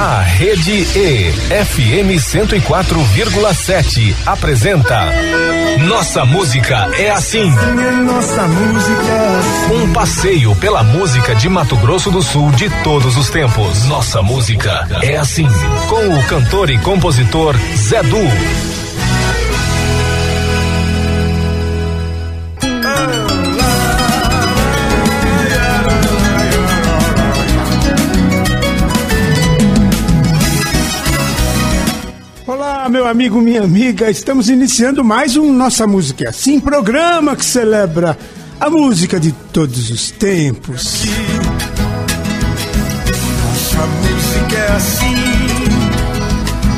A Rede E, FM 104,7, apresenta Nossa Música é Assim. Nossa música é assim. Um passeio pela música de Mato Grosso do Sul de todos os tempos. Nossa Música é Assim. Com o cantor e compositor Zé Du. Olá, meu amigo, minha amiga. Estamos iniciando mais um Nossa Música é Assim, programa que celebra a música de todos os tempos. Nossa música é assim.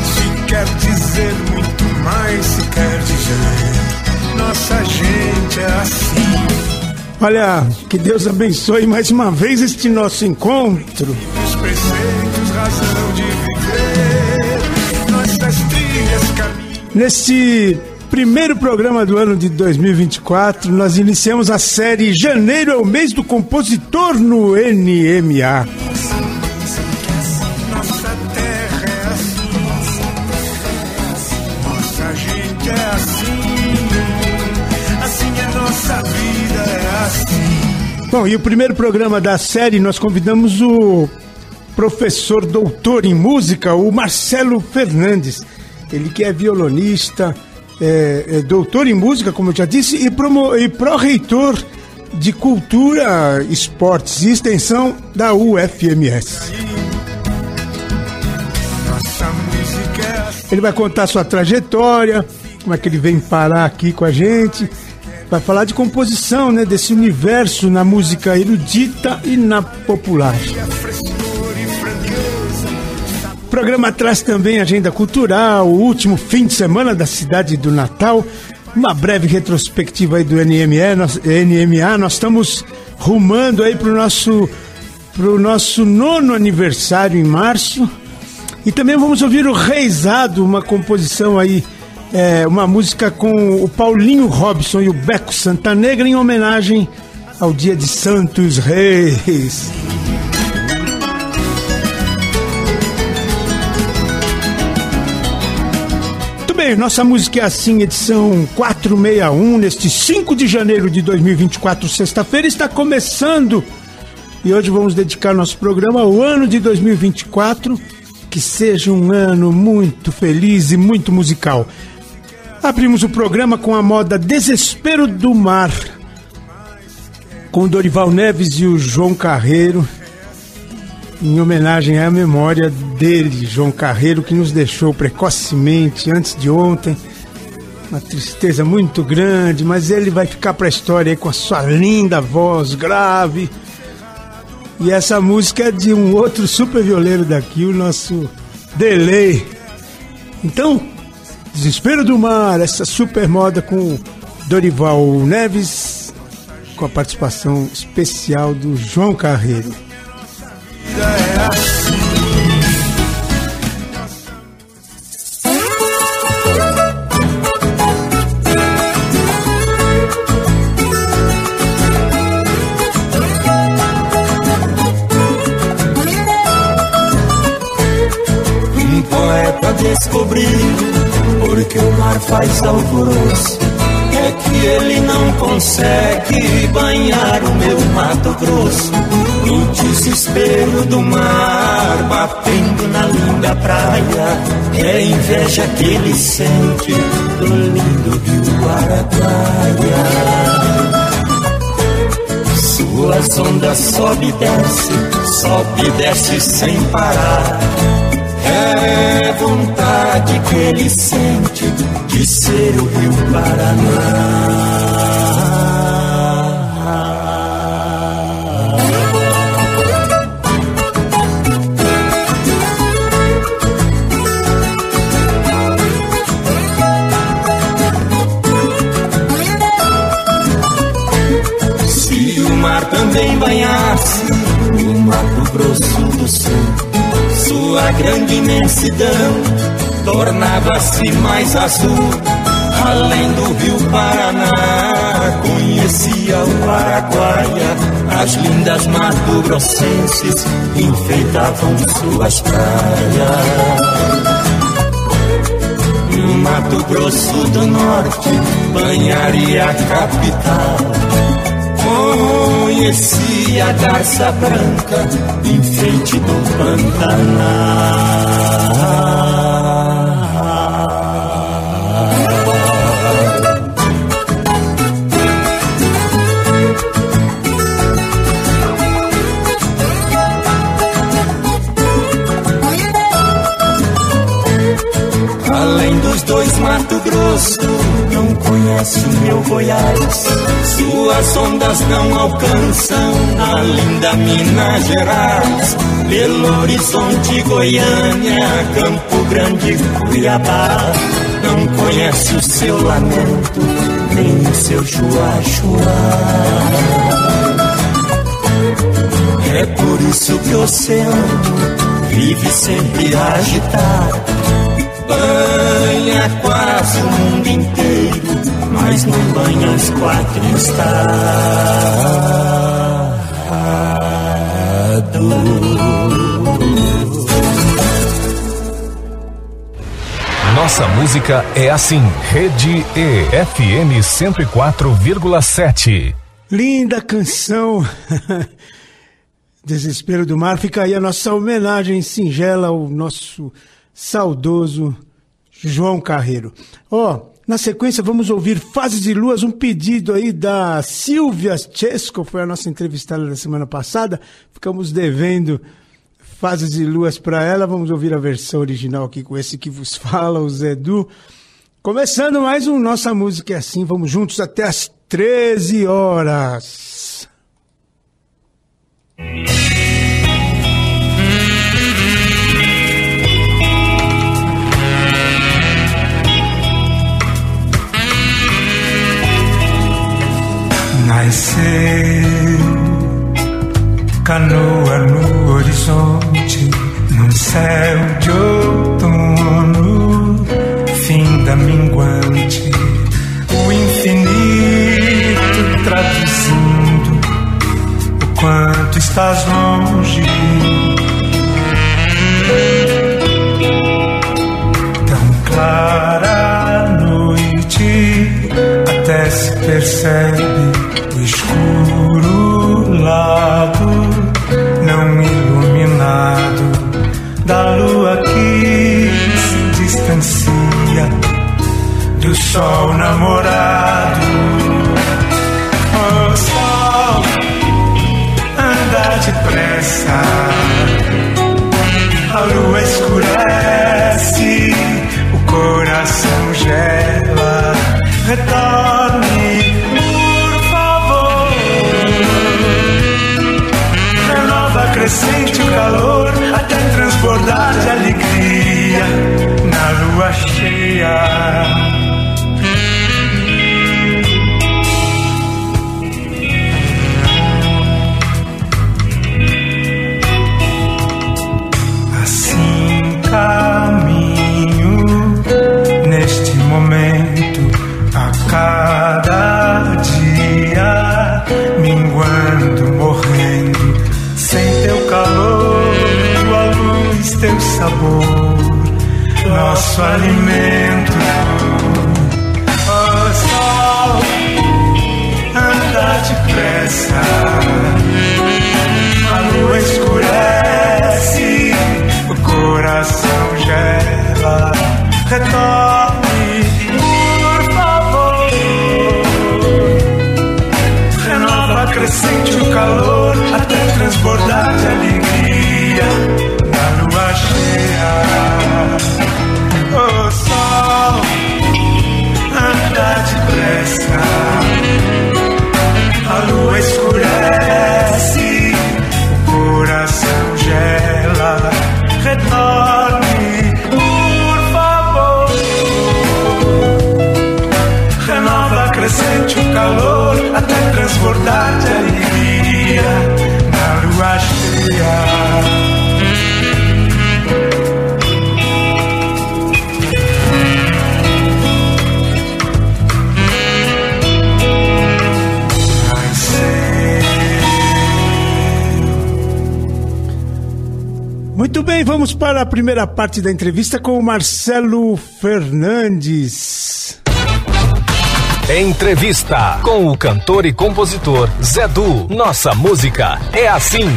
Se quer dizer muito mais, se quer dizer. Nossa gente é assim. Olha, que Deus abençoe mais uma vez este nosso encontro. Os preceitos, razão de Neste primeiro programa do ano de 2024, nós iniciamos a série Janeiro é o mês do compositor no NMA. É assim. É assim. Assim é. Bom, e o primeiro programa da série nós convidamos o professor doutor em música, o Marcelo Fernandes. Ele que é violonista, é, é doutor em música, como eu já disse, e, e pró-reitor de Cultura, Esportes e Extensão da UFMS. Ele vai contar sua trajetória, como é que ele vem parar aqui com a gente. Vai falar de composição, né, desse universo na música erudita e na popular. Programa traz também agenda cultural, o último fim de semana da cidade do Natal, uma breve retrospectiva aí do NME, nós, NMA. Nós estamos rumando aí para o nosso, pro nosso nono aniversário em março. E também vamos ouvir o Reisado, uma composição aí, é, uma música com o Paulinho Robson e o Beco Santanegra em homenagem ao dia de Santos Reis. Bem, nossa música é assim, edição 461, neste 5 de janeiro de 2024, sexta-feira, está começando. E hoje vamos dedicar nosso programa ao ano de 2024, que seja um ano muito feliz e muito musical. Abrimos o programa com a moda Desespero do Mar, com Dorival Neves e o João Carreiro, em homenagem à memória dele, João Carreiro, que nos deixou precocemente antes de ontem. Uma tristeza muito grande, mas ele vai ficar para a história com a sua linda voz grave. E essa música é de um outro super violeiro daqui, o nosso Delay. Então, Desespero do Mar, essa super moda com Dorival Neves, com a participação especial do João Carreiro. É assim. Um poeta descobriu porque o mar faz alvoroço. Que ele não consegue banhar o meu Mato Grosso. No desespero do mar, batendo na linda praia. É inveja que ele sente do lindo rio Araguaia. Suas ondas sobe e desce, sobe e desce sem parar. É vontade que ele sente de ser o Rio Paraná. Se o mar também banhasse o Mato Grosso do Sul, sua grande imensidão tornava-se mais azul. Além do rio Paraná, conhecia o Paraguaia. As lindas mato-grossenses enfeitavam suas praias. No Mato Grosso do Norte, banharia a capital. Conheci a garça branca, enfeite do Pantanal. Dois Mato Grosso não conhece o meu Goiás. Suas ondas não alcançam a linda Minas Gerais. Belo Horizonte, Goiânia, Campo Grande, Cuiabá. Não conhece o seu lamento, nem o seu chua-chua. É por isso que o oceano vive sempre a agitar banha quase o mundo inteiro, mas não banha os quatro estados. Nossa música é assim, Rede E, FM 104,7. Linda canção. Desespero do Mar. Fica aí a nossa homenagem singela ao nosso saudoso João Carreiro. Ó, oh, na sequência vamos ouvir Fases de Luas, um pedido aí da Silvia Chesco, foi a nossa entrevistada da semana passada. Ficamos devendo Fases de Luas para ela. Vamos ouvir a versão original aqui com esse que vos fala, o Zedu. Começando mais um Nossa Música é Assim, vamos juntos até as 13 horas. Nasceu canoa no horizonte, num céu de outono, fim da minguante, o infinito traduzindo o quanto estás longe. Percebe escuro lado não iluminado da lua que se distancia do sol namorado. Oh sol, anda depressa, a lua escurece, o coração gela, retorne Sente o calor nosso alimento. Oh, sol, anda depressa. A lua escurece, o coração gela. Retorne, por favor. Renova, acrescente o calor até transbordar de alegria na lua cheia. A lua escurece, para a primeira parte da entrevista com o Marcelo Fernandes. Entrevista com o cantor e compositor Zé Du. Nossa música é assim.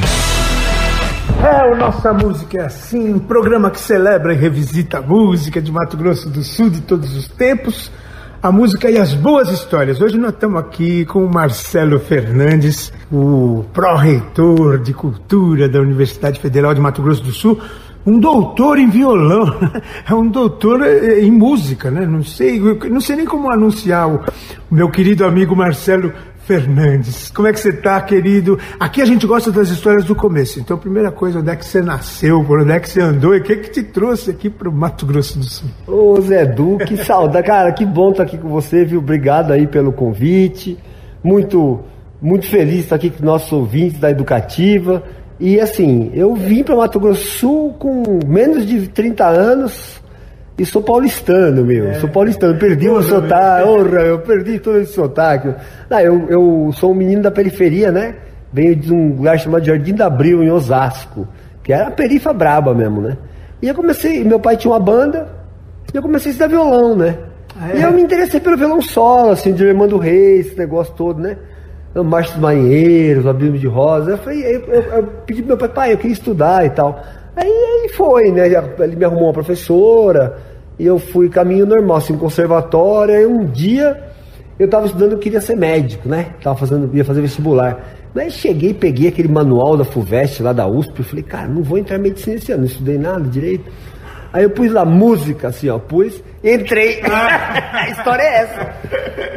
É, o Nossa Música é assim, um programa que celebra e revisita a música de Mato Grosso do Sul de todos os tempos, a música e as boas histórias. Hoje nós estamos aqui com o Marcelo Fernandes, o pró-reitor de cultura da Universidade Federal de Mato Grosso do Sul, um doutor em violão, é um doutor eh, em música, né? Não sei, não sei nem como anunciar o, meu querido amigo Marcelo Fernandes. Como é que você está, querido? Aqui a gente gosta das histórias do começo. Então, primeira coisa, onde é que você nasceu, por onde é que você andou e o que, que te trouxe aqui para o Mato Grosso do Sul? Ô Zé Du, que saudade. Cara, que bom estar aqui com você, viu? Obrigado aí pelo convite. Muito, muito feliz de estar aqui com nossos ouvintes da Educativa. E assim, eu vim para Mato Grosso Sul com menos de 30 anos e sou paulistano, meu. É. Sou paulistano. Perdi o sotaque. Orra, eu perdi todo esse sotaque. Não, eu, eu sou um menino da periferia, né? Venho de um lugar chamado Jardim da Abril, em Osasco. Que era a perifa braba mesmo, né? E eu comecei, meu pai tinha uma banda, e eu comecei a estudar violão, né? Ah, é? E eu me interessei pelo violão solo, assim, de Irmão do Rei, esse negócio todo, né? Marcha dos Marinheiros, Abismo de Rosa. Eu, falei, eu, eu, eu pedi pro meu pai, pai, eu queria estudar e tal. Aí foi, né? Ele me arrumou uma professora, e eu fui caminho normal, assim, conservatório. Aí um dia eu estava estudando, eu queria ser médico, né? Tava fazendo, ia fazer vestibular. Mas cheguei, peguei aquele manual da FUVEST lá da USP, e falei, cara, não vou entrar em medicina esse ano, não estudei nada direito. Aí eu pus lá música, assim, ó, pus, entrei. a história é essa.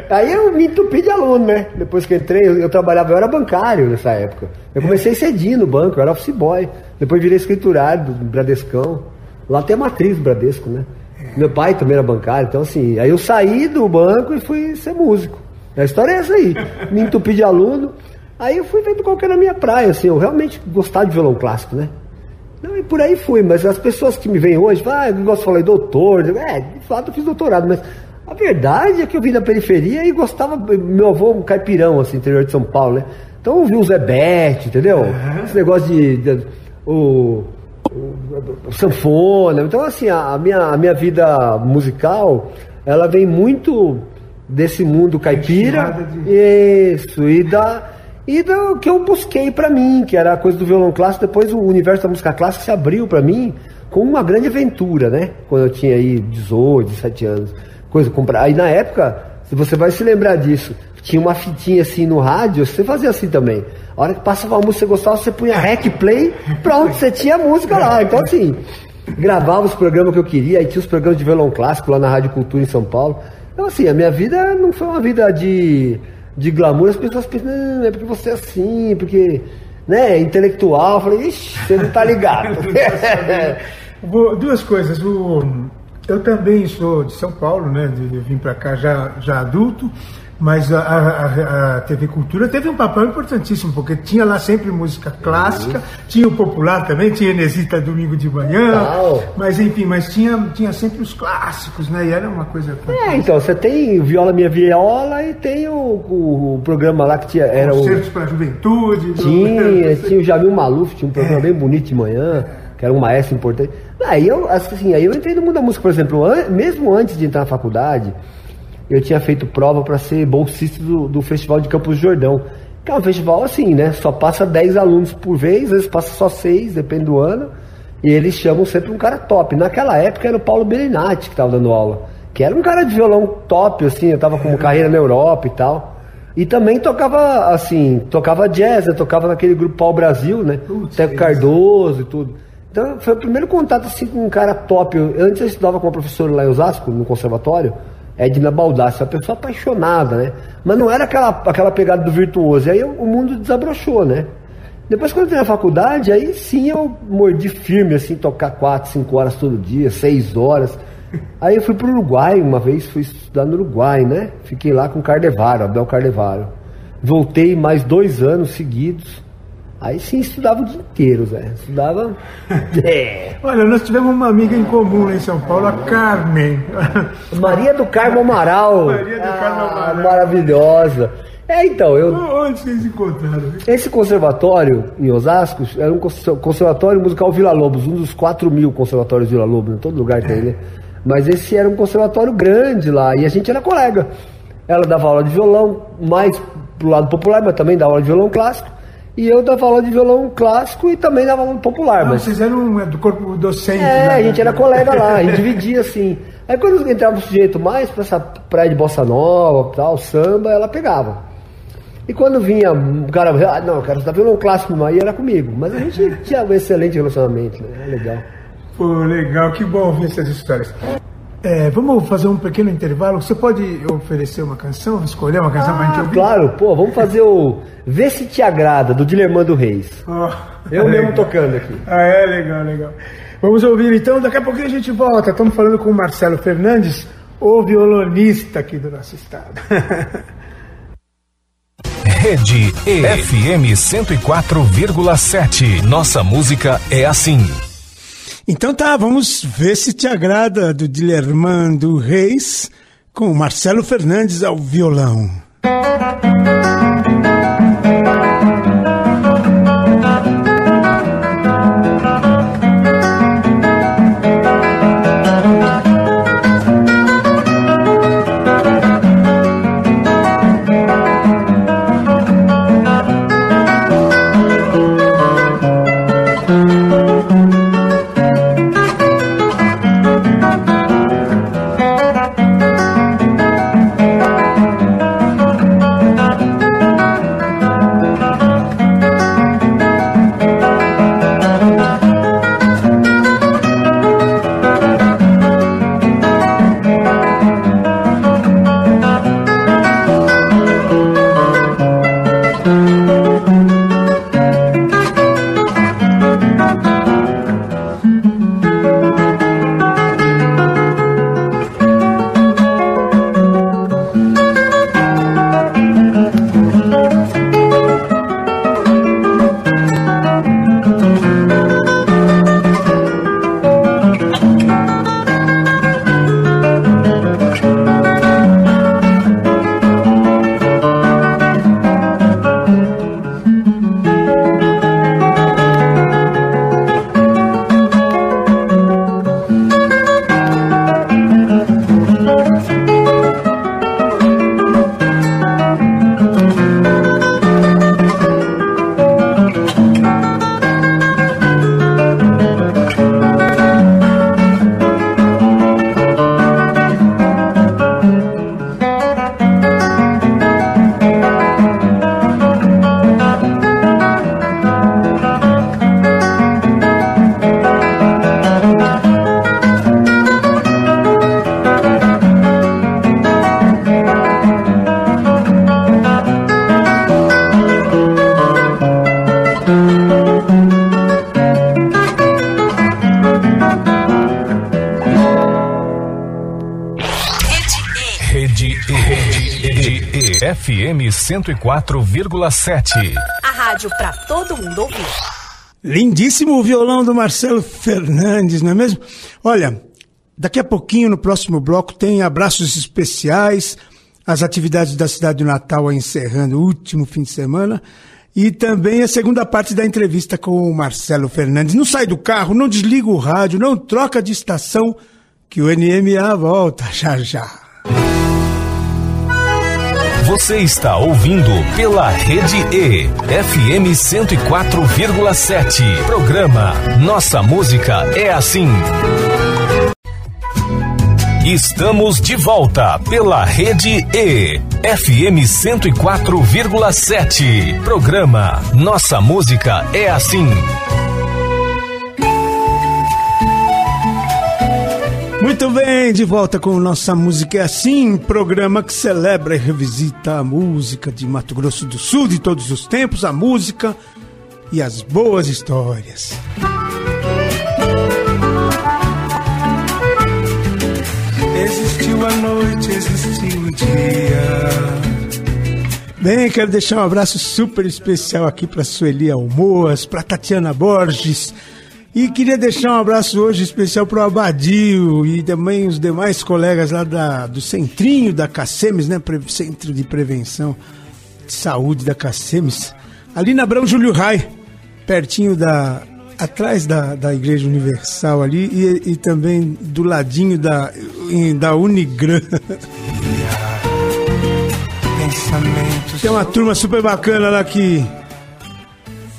Aí eu me entupi de aluno, né? Depois que eu entrei, eu, eu, trabalhava, eu era bancário nessa época. Eu comecei cedinho no banco, eu era office boy. Depois virei escriturário do Bradescão. Lá tem a matriz do Bradesco, né? Meu pai também era bancário, então assim, aí eu saí do banco e fui ser músico. A história é essa aí. Me entupi de aluno. Aí eu fui vendo qual que era a minha praia, assim, eu realmente gostava de violão clássico, né? Não, e por aí fui, mas as pessoas que me veem hoje, ah, eu gosto de falar doutor, é, de fato eu fiz doutorado, mas a verdade é que eu vim da periferia e gostava, meu avô um caipirão, assim, interior de São Paulo, né? Então eu vi o Zé Bete, entendeu? Uhum. Esse negócio de, de o, o, o, sanfona. Então, assim, a, a, minha, a minha vida musical, ela vem muito desse mundo caipira. De... Isso, e da e do que eu busquei para mim, que era a coisa do violão clássico. Depois o universo da música clássica se abriu para mim com uma grande aventura, né? Quando eu tinha aí 18, 17 anos. Coisa comprar. Aí na época, se você vai se lembrar disso, tinha uma fitinha assim no rádio, você fazia assim também. A hora que passava uma música que você gostava, você punha rec play, pronto, você tinha a música lá. Então assim, gravava os programas que eu queria, aí tinha os programas de violão clássico lá na Rádio Cultura em São Paulo. Então assim, a minha vida não foi uma vida de de glamour, as pessoas pensam, não, é porque você é assim, porque, né, intelectual. Eu falei, ixi, você não tá ligado. Duas coisas. O, eu também sou de São Paulo, né? Eu vim para cá já, já adulto. Mas a, a, a, TV Cultura teve um papel importantíssimo, porque tinha lá sempre música clássica, uhum. tinha o popular também, tinha Enesita domingo de manhã, Tal. mas enfim, mas tinha, tinha sempre os clássicos, né? E era uma coisa. É, então, você tem Viola Minha Viola e tem o, o, o programa lá que tinha. Era Concertos o... para a Juventude. Tinha, do... tinha o Jamil Maluf, tinha um programa é. bem bonito de manhã, que era um maestro importante. Aí eu, assim, aí eu entrei no mundo da música, por exemplo, an mesmo antes de entrar na faculdade eu tinha feito prova para ser bolsista do, do Festival de Campos do Jordão. Que é um festival assim, né? Só passa 10 alunos por vez, às vezes passa só 6, depende do ano. E eles chamam sempre um cara top. Naquela época era o Paulo Belinati que estava dando aula. Que era um cara de violão top, assim, eu tava com carreira na Europa e tal. E também tocava, assim, tocava jazz, eu tocava naquele grupo Pau Brasil, né? Teco Cardoso e tudo. Então foi o primeiro contato, assim, com um cara top. Eu, antes eu estudava com uma professora lá em Osasco, no conservatório. Edna Baldassi, uma pessoa apaixonada, né? Mas não era aquela, aquela pegada do virtuoso. Aí o mundo desabrochou, né? Depois, quando eu entrei na faculdade, aí sim eu mordi firme, assim, tocar quatro, cinco horas todo dia, seis horas. Aí eu fui para o Uruguai uma vez, fui estudar no Uruguai, né? Fiquei lá com o Cardevaro, Abel Cardevaro. Voltei mais dois anos seguidos. Aí sim estudava o dia inteiro, Zé. Estudava. É. Olha, nós tivemos uma amiga em comum lá em São Paulo, a Carmen. Maria do Carmo Amaral. Maria do Carmo ah, Amaral. Maravilhosa. É, então, eu. Onde vocês encontraram? Esse conservatório em Osasco era um cons- conservatório musical Vila Lobos, um dos 4 mil conservatórios Vila Lobos, em todo lugar tem, né? Mas esse era um conservatório grande lá e a gente era colega. Ela dava aula de violão, mais pro lado popular, mas também dava aula de violão clássico. E eu dava aula de violão clássico e também dava aula popular. Ah, mas vocês eram é, do corpo docente. é, né? a gente era colega lá, a gente dividia assim. Aí quando entrava o sujeito mais pra essa praia de bossa nova, tal, samba, ela pegava. E quando vinha um cara, ah, não, quero estudar violão clássico, aí era comigo. Mas a gente tinha um excelente relacionamento, né? Era legal. Pô, legal, que bom ouvir essas histórias. É, vamos fazer um pequeno intervalo. Você pode oferecer uma canção, escolher uma canção pra gente Ah, ouvir? claro, pô, vamos fazer o Vê se te agrada, do Dilermando Reis. Ó, Eu mesmo legal. tocando aqui. Ah, é legal, legal. Vamos ouvir então, daqui a pouquinho a gente volta. Estamos falando com o Marcelo Fernandes, o violonista aqui do nosso estado. Rede EFM 104,7. Nossa música é assim. Então tá, vamos ver se te agrada do Dilermando Reis com Marcelo Fernandes ao violão. 104,7. A rádio pra todo mundo ouvir. Lindíssimo o violão do Marcelo Fernandes, não é mesmo? Olha, daqui a pouquinho no próximo bloco tem abraços especiais, as atividades da cidade do Natal encerrando o último fim de semana e também a segunda parte da entrevista com o Marcelo Fernandes. Não sai do carro, não desliga o rádio, não troca de estação, que o NMA volta já já. Você está ouvindo pela Rede E. FM 104,7. Programa Nossa Música é Assim. Estamos de volta pela Rede E. FM 104,7. Programa Nossa Música é Assim. Muito bem, de volta com Nossa Música é Assim, programa que celebra e revisita a música de Mato Grosso do Sul de todos os tempos, a música e as boas histórias. Existiu a noite, existiu o dia. Bem, quero deixar um abraço super especial aqui para Sueli Almoas, para Tatiana Borges. E queria deixar um abraço hoje especial para o Abadio e também os demais colegas lá da, do Centrinho da Cacemes, né? Centro de Prevenção de saúde da Cacemes, ali na Abrão Júlio Rai, pertinho da. atrás da, da Igreja Universal ali e, e também do ladinho da, da Unigran. Tem uma turma super bacana lá que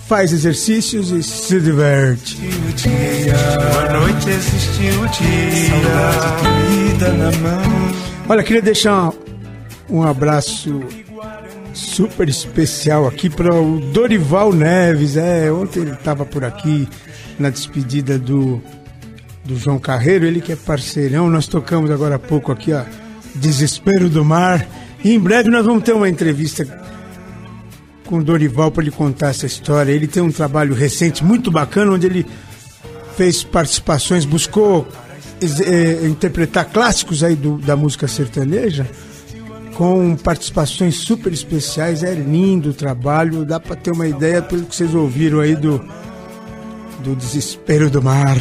faz exercícios e se diverte. Uma noite existiu o dia, vida na mão. Olha, queria deixar um, um abraço super especial aqui para o Dorival Neves. É, ontem ele estava por aqui na despedida do, do João Carreiro, ele que é parceirão. Nós tocamos agora há pouco aqui, ó, Desespero do Mar. E em breve nós vamos ter uma entrevista com o Dorival para ele contar essa história. Ele tem um trabalho recente muito bacana onde ele fez participações, buscou é, interpretar clássicos aí do, da música sertaneja com participações super especiais. É lindo o trabalho, dá para ter uma ideia pelo que vocês ouviram aí do do desespero do mar.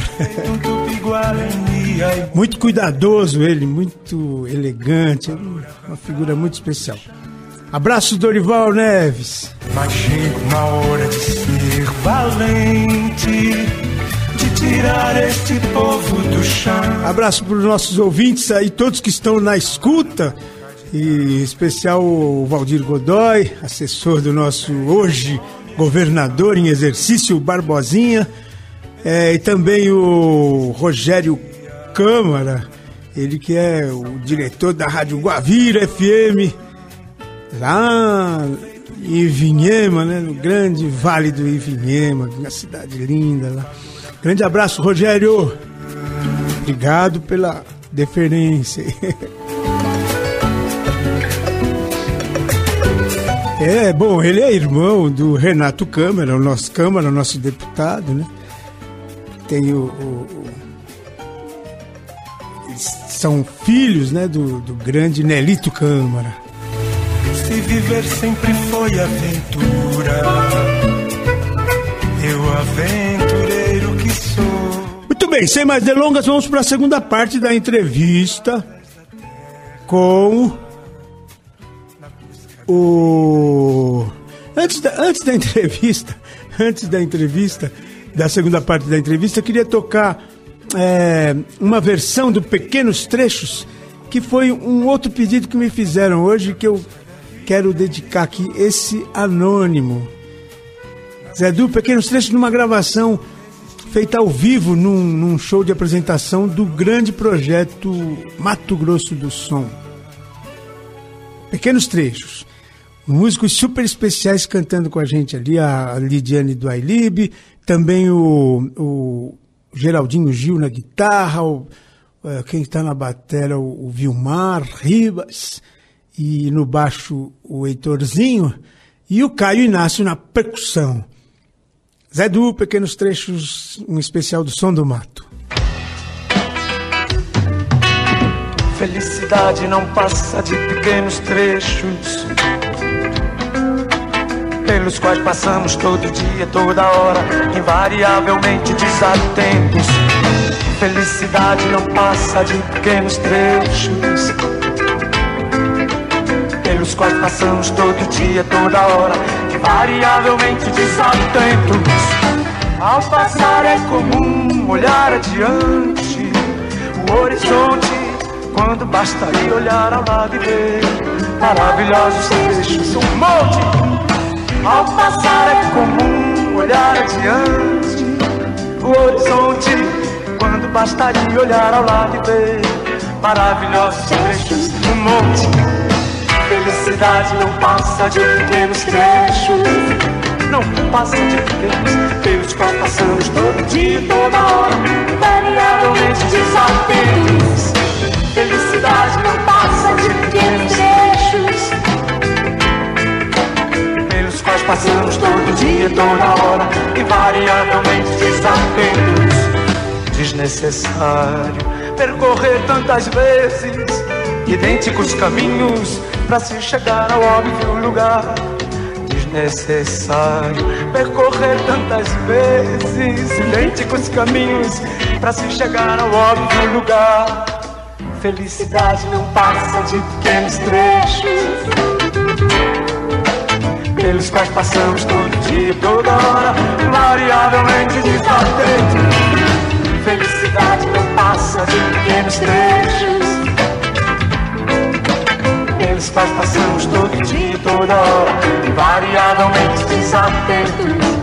muito cuidadoso ele, muito elegante, uma figura muito especial. Abraço Dorival Neves. Mas chega uma hora de ser valente, de tirar este povo do chão. Abraço para os nossos ouvintes aí, todos que estão na escuta. E em especial o Valdir Godoy, assessor do nosso hoje governador em exercício, Barbosinha. É, e também o Rogério Câmara, ele que é o diretor da Rádio Guavira FM, lá em Ivinhema, né, no grande vale do Ivinhema, uma cidade linda lá. Grande abraço, Rogério. Obrigado pela deferência. É, bom, ele é irmão do Renato Câmara, o nosso Câmara, o nosso deputado, né? Tem o, o, o são filhos, né, do, do grande Nelito Câmara. Se viver sempre foi aventura, eu aventureiro que sou. Muito bem, sem mais delongas, vamos para a segunda parte da entrevista com o antes da, antes da entrevista, antes da entrevista, da segunda parte da entrevista, queria tocar é, uma versão do Pequenos Trechos, que foi um outro pedido que me fizeram hoje, que eu quero dedicar aqui, esse anônimo. Zé Du, Pequenos Trechos, numa gravação feita ao vivo num, num show de apresentação do grande projeto Mato Grosso do Som. Pequenos Trechos músicos super especiais cantando com a gente ali, a Lidiane do Ailib, também o, o Geraldinho Gil na guitarra, o, é, quem está na bateria, o, o Vilmar Ribas, e no baixo o Heitorzinho, e o Caio Inácio na percussão. Zé Du, pequenos trechos, um especial do Som do Mato. Felicidade não passa de pequenos trechos pelos quais passamos todo dia, toda hora, invariavelmente desatentos. Felicidade não passa de pequenos trechos, quais passamos todo dia, toda hora, invariavelmente desatentos. Ao passar é comum olhar adiante o horizonte, quando bastaria olhar ao lado e ver maravilhosos trechos, um monte ao passar é comum olhar adiante o horizonte, quando bastaria olhar ao lado e ver maravilhosos trechos, um monte. Felicidade não passa de pequenos trechos, não passa de pequenos, pelos quais passamos todo dia, toda hora, variavelmente desafios. Felicidade não passa de pequenos trechos nós passamos todo dia, toda hora, invariavelmente desatentos. Desnecessário percorrer tantas vezes idênticos caminhos para se chegar ao óbvio lugar. Desnecessário percorrer tantas vezes idênticos caminhos para se chegar ao óbvio lugar. Felicidade não passa de pequenos trechos pelos quais passamos todo dia, toda hora, variavelmente desatento. Felicidade não passa de pequenos trechos. Pelos quais passamos todo dia, toda hora, variavelmente desatentos.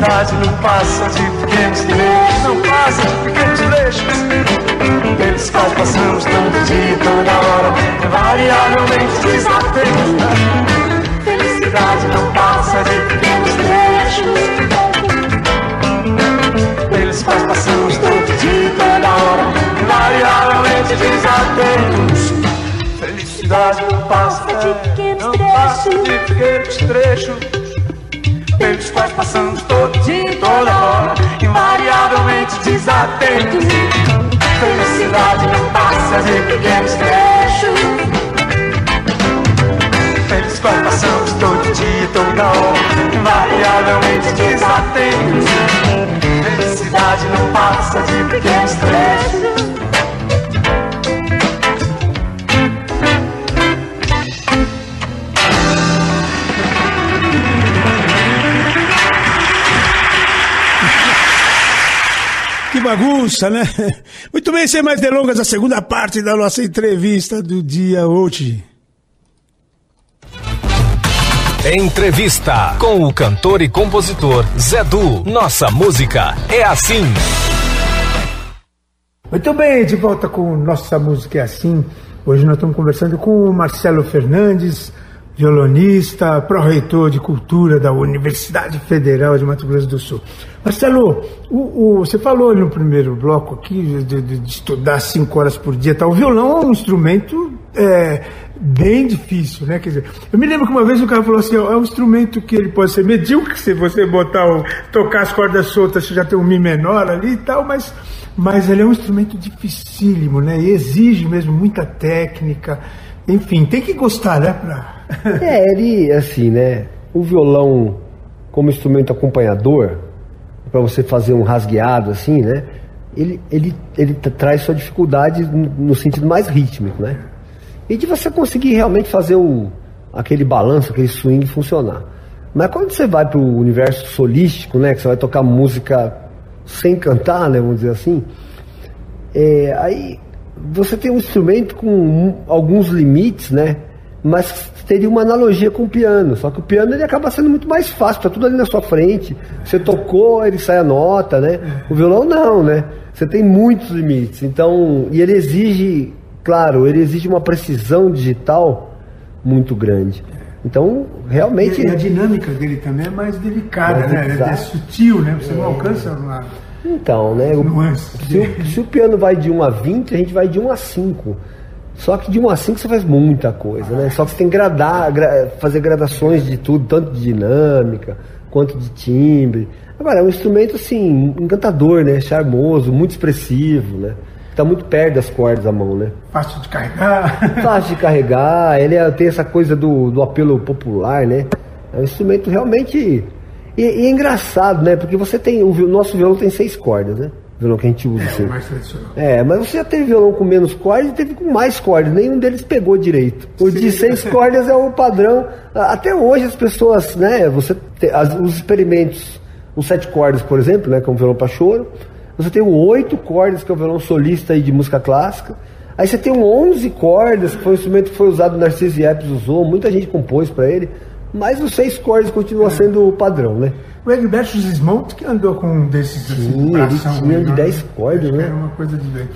Felicidade não passa de pequenos trechos, não passa de pequenos trechos. Pelos quais passamos todo dia, toda hora, variavelmente desatentos. Felicidade não passa de pequenos trechos. Pelos quais passamos todo dia, toda hora, variavelmente desatentos. Felicidade não passa de pequenos trechos. Pelos quais passamos todo dia, toda hora, invariavelmente desatentos. Felicidade não passa de pequenos trechos. Pelos quais passamos todo dia, toda hora, invariavelmente desatentos. Felicidade não passa de pequenos trechos. Que bagunça, né? Muito bem, sem mais delongas, a segunda parte da nossa entrevista do dia hoje. Entrevista com o cantor e compositor Zé Du. Nossa música é assim. Muito bem, de volta com Nossa Música é Assim. Hoje nós estamos conversando com o Marcelo Fernandes, violonista, pró-reitor de cultura da Universidade Federal de Mato Grosso do Sul. Marcelo, o, o, você falou no primeiro bloco aqui de, de, de, estudar cinco horas por dia. Tá? O violão é um instrumento é, bem difícil, né? Quer dizer, eu me lembro que uma vez o cara falou assim, é um instrumento que ele pode ser medíocre se você botar o, tocar as cordas soltas, você já tem um mi menor ali e tal, mas, mas ele é um instrumento dificílimo, né? E exige mesmo muita técnica. Enfim, tem que gostar, né? Pra... é, ele, assim, né? O violão como instrumento acompanhador, para você fazer um rasgueado assim, né? Ele, ele, ele traz sua dificuldade no, sentido mais rítmico, né? E de você conseguir realmente fazer o, aquele balanço, aquele swing funcionar. Mas quando você vai para o universo solístico, né? Que você vai tocar música sem cantar, né? Vamos dizer assim. É, aí você tem um instrumento com alguns limites, né? Mas teria uma analogia com o piano, só que o piano ele acaba sendo muito mais fácil, tá tudo ali na sua frente. Você tocou, ele sai a nota, né? O violão não, né? Você tem muitos limites. Então, e ele exige, claro, ele exige uma precisão digital muito grande. Então, realmente. E a dinâmica dele também é mais delicada, mais né? É, é sutil, né? Você não alcança uma. Então, né? O, se, o, se o piano vai de 1 a 20, a gente vai de 1 a 5. Só que de 1 a 5 você faz muita coisa, né? Só que você tem que gradar, gra fazer gradações de tudo, tanto de dinâmica quanto de timbre. Agora, é um instrumento, assim, encantador, né? Charmoso, muito expressivo, né? Tá muito perto das cordas a mão, né? Fácil de carregar. Fácil de carregar, ele é, tem essa coisa do, do apelo popular, né? É um instrumento realmente. E, e é engraçado, né? Porque você tem. O nosso violão tem seis cordas, né? violão que a gente usa. É, assim. mais tradicional. É, mas você já teve violão com menos cordas e teve com mais cordas. Nenhum deles pegou direito. O Sim. de seis cordas é o padrão. Até hoje as pessoas, né? Você tem, as, os experimentos, os sete cordas, por exemplo, né? Que é um violão para choro. Você tem o oito cordas, que é o violão solista aí de música clássica. Aí você tem um 11 cordas, que foi um instrumento que foi usado, o Narciso Yepes usou, muita gente compôs para ele. Mas os seis cordas continua é. sendo o padrão, né? O Egberto Gismonte que andou com um desses Sim, assim, ele tinha de 10 cordas, né? Era uma coisa de ver.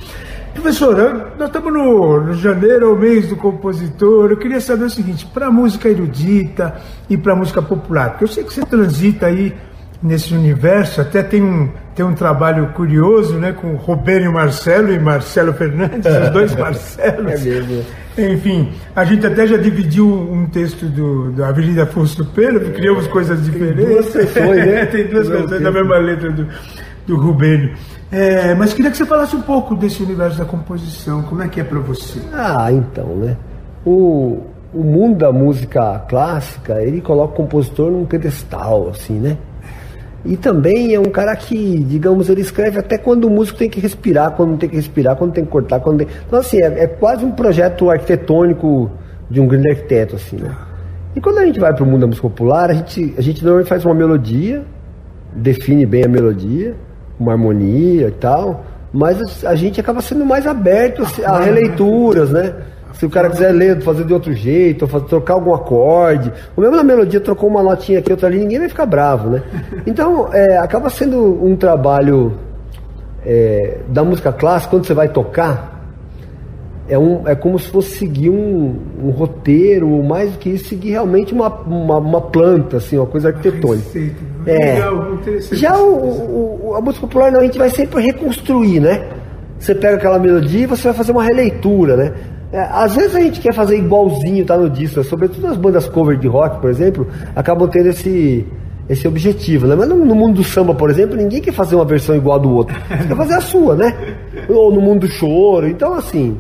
Professor, nós estamos no, no janeiro, o mês do compositor. Eu queria saber o seguinte: para a música erudita e para a música popular, porque eu sei que você transita aí nesse universo, até tem um, tem um trabalho curioso, né, com Roberto Marcelo e Marcelo Fernandes, os dois Marcelos. É mesmo. Enfim, a gente até já dividiu um texto do, da Avenida Afonso do Pelo, criamos coisas diferentes. Tem duas pessoas, né? tem duas pessoas da mesma letra do. do Rubênio. É, mas queria que você falasse um pouco desse universo da composição, como é que é para você? Ah, então, né? O, o mundo da música clássica, ele coloca o compositor num pedestal, assim, né? E também é um cara que, digamos, ele escreve até quando o músico tem que respirar, quando não tem que respirar, quando tem que cortar, quando tem... Então, assim, é, é quase um projeto arquitetônico de um grande arquiteto, assim, né? E quando a gente vai para o mundo da música popular, a gente, a gente normalmente faz uma melodia, define bem a melodia, uma harmonia e tal, mas a gente acaba sendo mais aberto a releituras, né? Se o cara quiser ler, fazer de outro jeito, ou fazer, trocar algum acorde, ou mesmo na melodia trocou uma notinha aqui, outra ali, ninguém vai ficar bravo, né? Então, é, acaba sendo um trabalho é, da música clássica, quando você vai tocar, é, um, é como se fosse seguir um, um roteiro, ou mais do que isso, seguir realmente uma, uma, uma planta, assim, uma coisa arquitetônica. Né? É. Já o, o- o- a música popular não, a gente vai sempre reconstruir, né? Você pega aquela melodia e você vai fazer uma releitura, né? É, às vezes a gente quer fazer igualzinho, tá no disco, né? sobretudo as bandas cover de rock, por exemplo, acabam tendo esse, esse objetivo, né? Mas no, no mundo do samba, por exemplo, ninguém quer fazer uma versão igual do outro. Você quer fazer a sua, né? Ou no mundo do choro. Então, assim,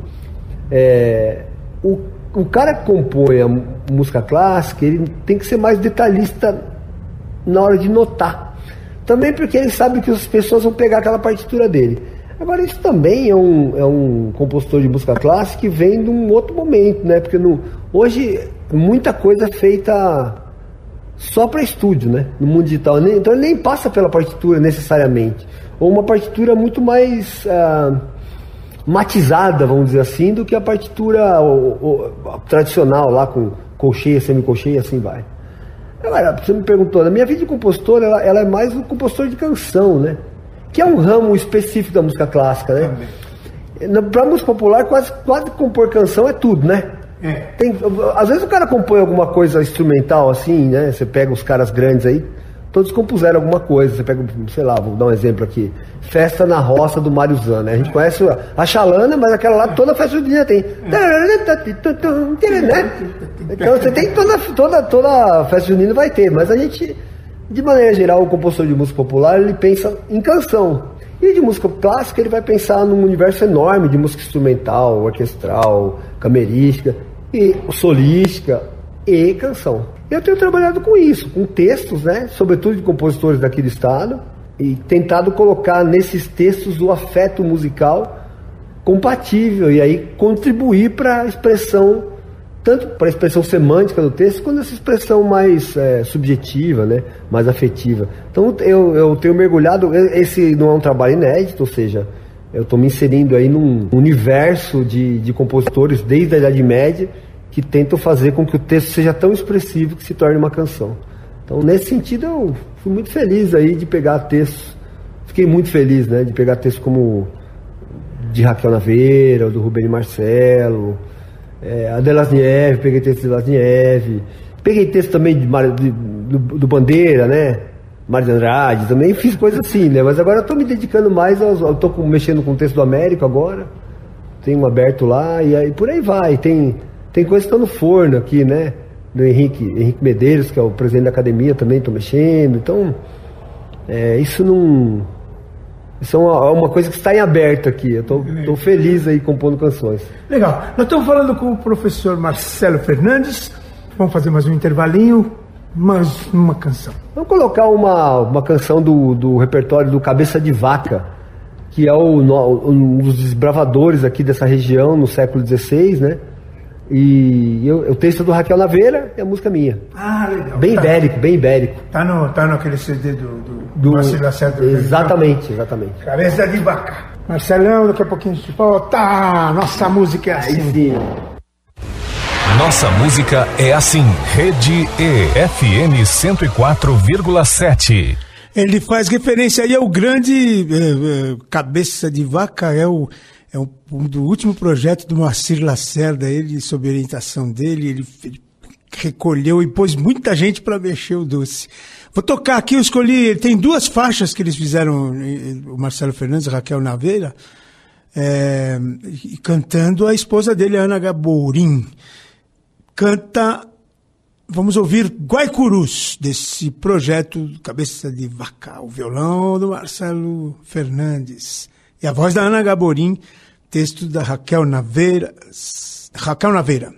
é, o, o cara que compõe a música clássica, ele tem que ser mais detalhista na hora de notar. Também porque ele sabe que as pessoas vão pegar aquela partitura dele. Agora, isso também é um, é um compositor de música clássica que vem de um outro momento, né? Porque no, hoje muita coisa é feita só para estúdio, né? No mundo digital. Então ele nem passa pela partitura necessariamente. Ou uma partitura muito mais ah, matizada, vamos dizer assim, do que a partitura o- o- tradicional lá com colcheia, semicolcheia, assim vai. Agora, você me perguntou, na minha vida de compositor, ela, ela é mais um compositor de canção, né? Que é um ramo específico da música clássica, né? Na- Pra música popular, quase, quase compor canção é tudo, né? É. Tem, às vezes o cara compõe alguma coisa instrumental assim, né? Você pega os caras grandes aí, todos compuseram alguma coisa. Você pega, sei lá, vou dar um exemplo aqui. Festa na Roça do Mário Zana. A gente conhece a Xalana, mas aquela lá toda festa junina tem. Né? Então você tem toda, toda, toda festa junina vai ter, mas a gente, de maneira geral, o compositor de música popular, ele pensa em canção. E de música clássica ele vai pensar num universo enorme de música instrumental, orquestral, camerística, e solística e canção. Eu tenho trabalhado com isso, com textos, né, sobretudo de compositores daqui do estado, e tentado colocar nesses textos o afeto musical compatível e aí contribuir para a expressão tanto para a expressão semântica do texto, quanto essa expressão mais é, subjetiva, né, mais afetiva. Então eu, eu tenho mergulhado, esse não é um trabalho inédito, ou seja, eu estou me inserindo aí num universo de, de compositores desde a Idade Média que tentam fazer com que o texto seja tão expressivo que se torne uma canção. Então nesse sentido eu fui muito feliz aí de pegar textos, fiquei muito feliz, né, de pegar textos como de Raquel Naveira, do Rubem Marcelo, é, a Delasnieve, peguei texto de Delasnieve, peguei texto também de, de- do, do Bandeira, né? Mário de Andrade, também fiz coisas assim, né? Mas agora eu tô me dedicando mais aos. Eu tô mexendo com o texto do Américo agora, tem um aberto lá, e aí por aí vai. Tem, tem coisas que estão no forno aqui, né? Do Henrique, Henrique Medeiros, que é o presidente da academia, também tô mexendo. Então, é, isso não. Isso é uma, é uma coisa que está em aberto aqui. Eu tô, tô feliz aí compondo canções. Legal. Nós estamos falando com o professor Marcelo Fernandes. Vamos fazer mais um intervalinho, mais uma canção. Vamos colocar uma, uma canção do, do repertório do Cabeça de Vaca, que é o, no- um dos desbravadores aqui dessa região no século XVI, né? E eu, o texto é do Raquel Naveira e a música é minha. Ah, legal. Bem tá, ibérico, bem ibérico. Tá, no, tá naquele CD do, do, Do, Marcelo Lacerda. exatamente, exatamente. Cabeça de vaca. Marcelão, daqui a pouquinho a gente volta. Nossa música é Aí assim. sim. Nossa música é assim. Rede E FM 104,7. Ele faz referência aí ao grande eh, eh, Cabeça de Vaca, é o, é o um do último projeto do Moacir Lacerda, ele, sob orientação dele, ele, ele recolheu e pôs muita gente para mexer o doce. Vou tocar aqui, eu escolhi, tem duas faixas que eles fizeram, o Marcelo Fernandes e Raquel Naveira, eh, e cantando a esposa dele, Ana Gaborim. Canta Vamos ouvir Guaicurus, desse projeto Cabeça de Vaca, o violão do Marcelo Fernandes. E a voz da Ana Gaborim, texto da Raquel Naveira. Raquel Naveira.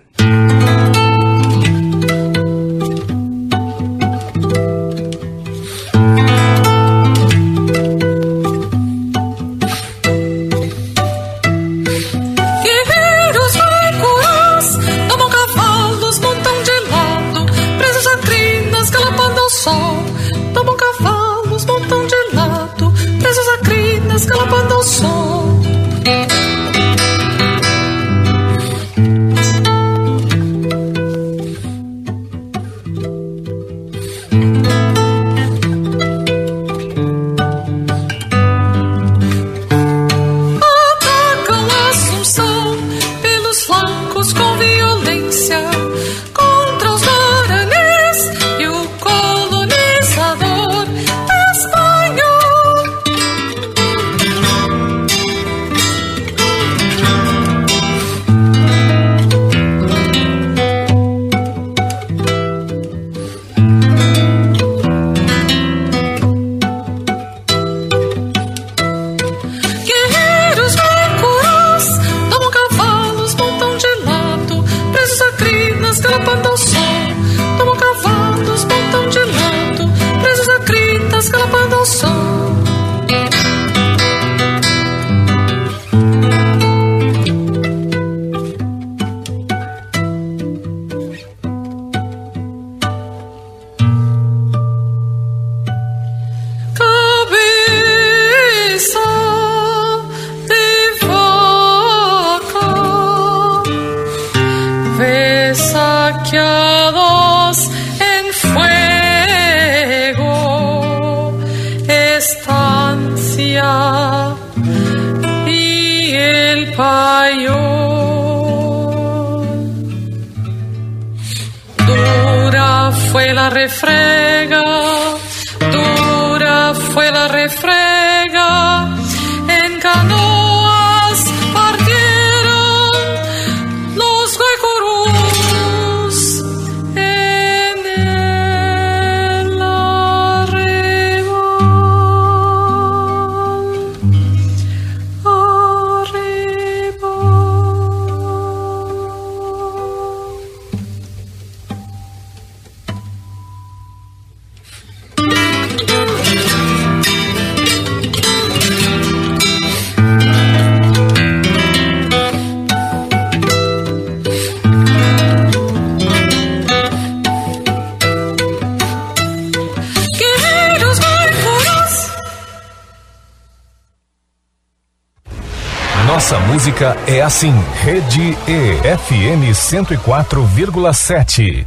Assim. Rede E, FM 104,7.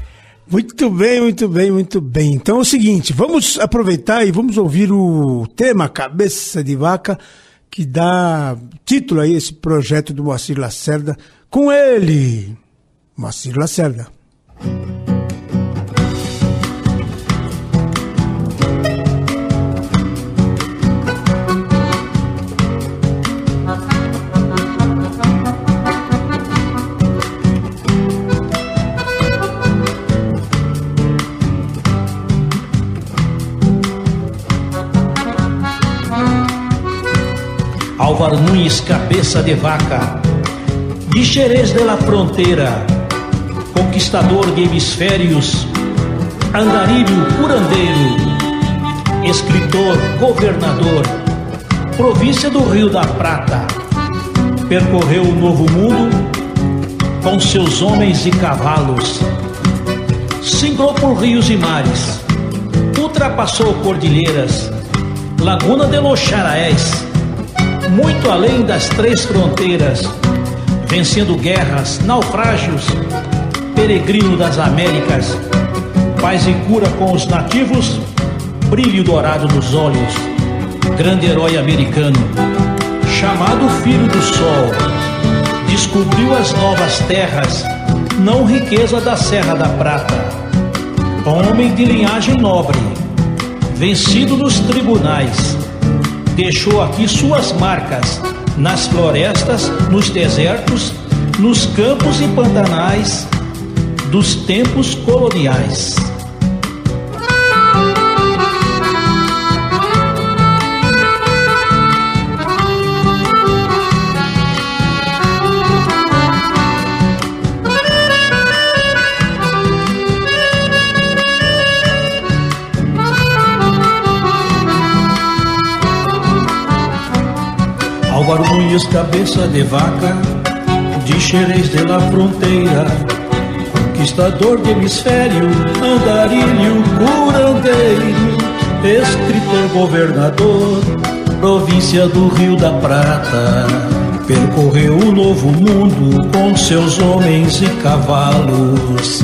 Muito bem, muito bem, muito bem. Então é o seguinte, vamos aproveitar e vamos ouvir o tema Cabeça de Vaca, que dá título a esse projeto do Moacir Lacerda, com ele, Moacir Lacerda. Álvaro Nunes Cabeça de Vaca, de Xerez de la Fronteira, conquistador de hemisférios, andarilho curandeiro, escritor, governador, província do Rio da Prata, percorreu o Novo Mundo com seus homens e cavalos, singrou por rios e mares, ultrapassou cordilheiras, Laguna de los Charaés, muito além das três fronteiras, vencendo guerras, naufrágios, peregrino das Américas, paz e cura com os nativos, brilho dourado nos olhos, grande herói americano, chamado Filho do Sol, descobriu as novas terras, não riqueza da Serra da Prata, homem de linhagem nobre, vencido nos tribunais deixou aqui suas marcas nas florestas, nos desertos, nos campos e pantanais, dos tempos coloniais. Álvaro Muniz, cabeça de vaca, de Xerez de la Fronteira, conquistador do hemisfério, andarilho, curandeiro, escritor, governador, província do Rio da Prata. Percorreu o novo mundo com seus homens e cavalos.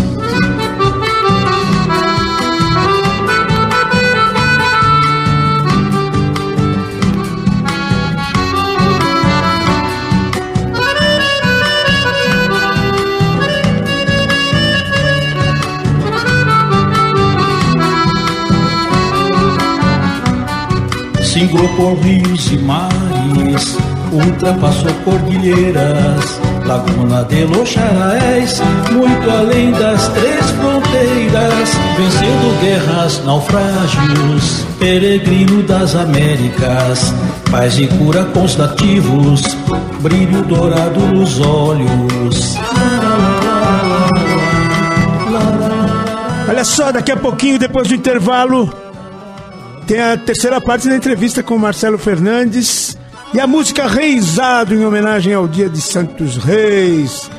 Singrou por rios e mares, ultrapassou cordilheiras, Laguna de Los Charaés, muito além das três fronteiras, vencendo guerras, naufrágios, peregrino das Américas, paz e cura com os nativos, brilho dourado nos olhos. Olha só, daqui a pouquinho, depois do intervalo, tem a terceira parte da entrevista com Marcelo Fernandes e a música Reisado em homenagem ao Dia de Santos Reis.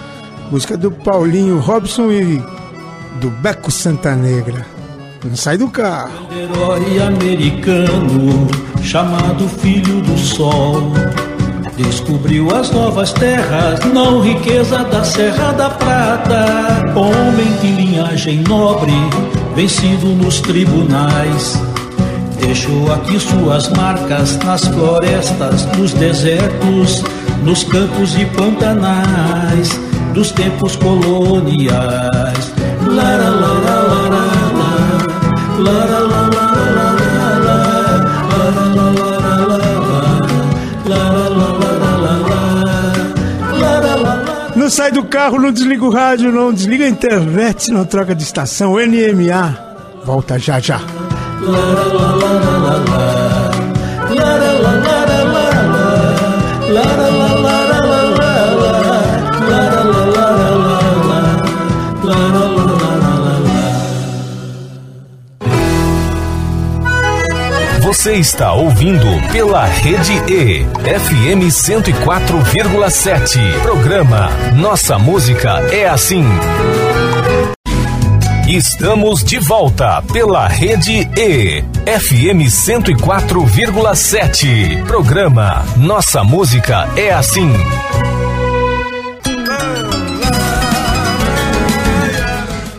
Música do Paulinho Robson e do Beco Santa Negra. Não sai do carro. Herói americano, chamado Filho do Sol. Descobriu as novas terras, não riqueza da Serra da Prata. Homem de linhagem nobre, vencido nos tribunais. Deixou aqui suas marcas nas florestas, nos desertos, nos campos e pantanais dos tempos coloniais. Lara, lara, lara, lara, lara, Não sai do carro, não desliga o rádio, não desliga a internet, não troca de estação. NMA volta já já. Você está ouvindo pela Rede E, FM 104,7. Programa Nossa Música é Assim. Estamos de volta pela Rede E, FM 104,7. Programa Nossa Música é Assim.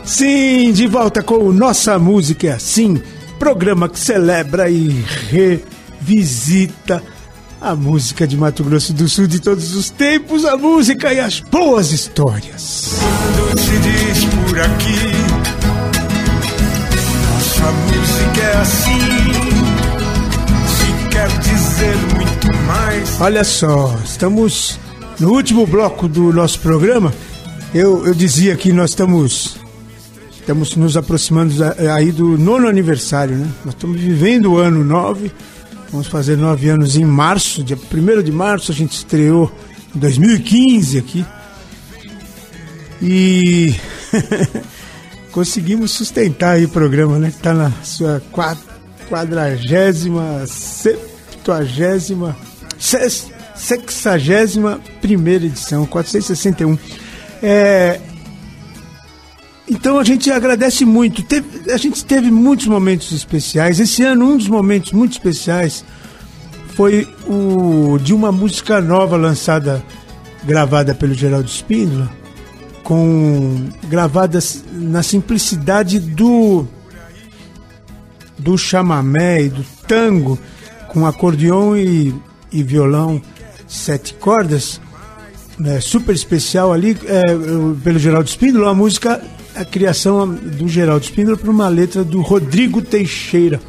Sim, de volta com o Nossa Música é Assim, programa que celebra e revisita a música de Mato Grosso do Sul de todos os tempos, a música e as boas histórias. Quando se diz por aqui, nossa música é assim. Se quer dizer muito mais. Olha só, estamos no último bloco do nosso programa. Eu, eu dizia que nós estamos estamos nos aproximando aí do nono aniversário, né? Nós estamos vivendo o ano 9, vamos fazer nove anos em março, dia 1 de março, a gente estreou em 2015 aqui. E conseguimos sustentar aí o programa, né? Que está na sua quadragésima, septuagésima, sexagésima primeira edição, 461. É, então a gente agradece muito. Teve, a gente teve muitos momentos especiais. Esse ano, um dos momentos muito especiais foi o de uma música nova lançada, gravada pelo Geraldo Espíndola, com gravada na simplicidade do do chamamé e do tango, com acordeão e, e violão sete cordas, né, super especial ali, é, pelo Geraldo Espíndola, a música a criação do Geraldo Espíndola para uma letra do Rodrigo Teixeira.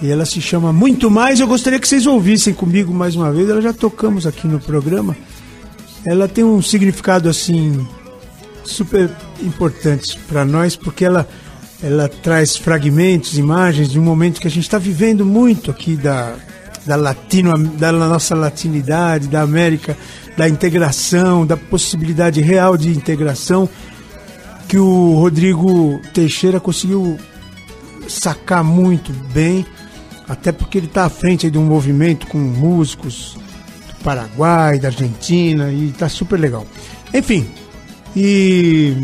E ela se chama Muito Mais. Eu gostaria que vocês ouvissem comigo mais uma vez. Ela já tocamos aqui no programa. Ela tem um significado assim super importante para nós, porque ela, ela traz fragmentos, imagens de um momento que a gente está vivendo muito aqui da, da, latino, da nossa latinidade, da América, da integração, da possibilidade real de integração, que o Rodrigo Teixeira conseguiu sacar muito bem, até porque ele está à frente de um movimento com músicos Paraguai, da Argentina, e está super legal. Enfim, e,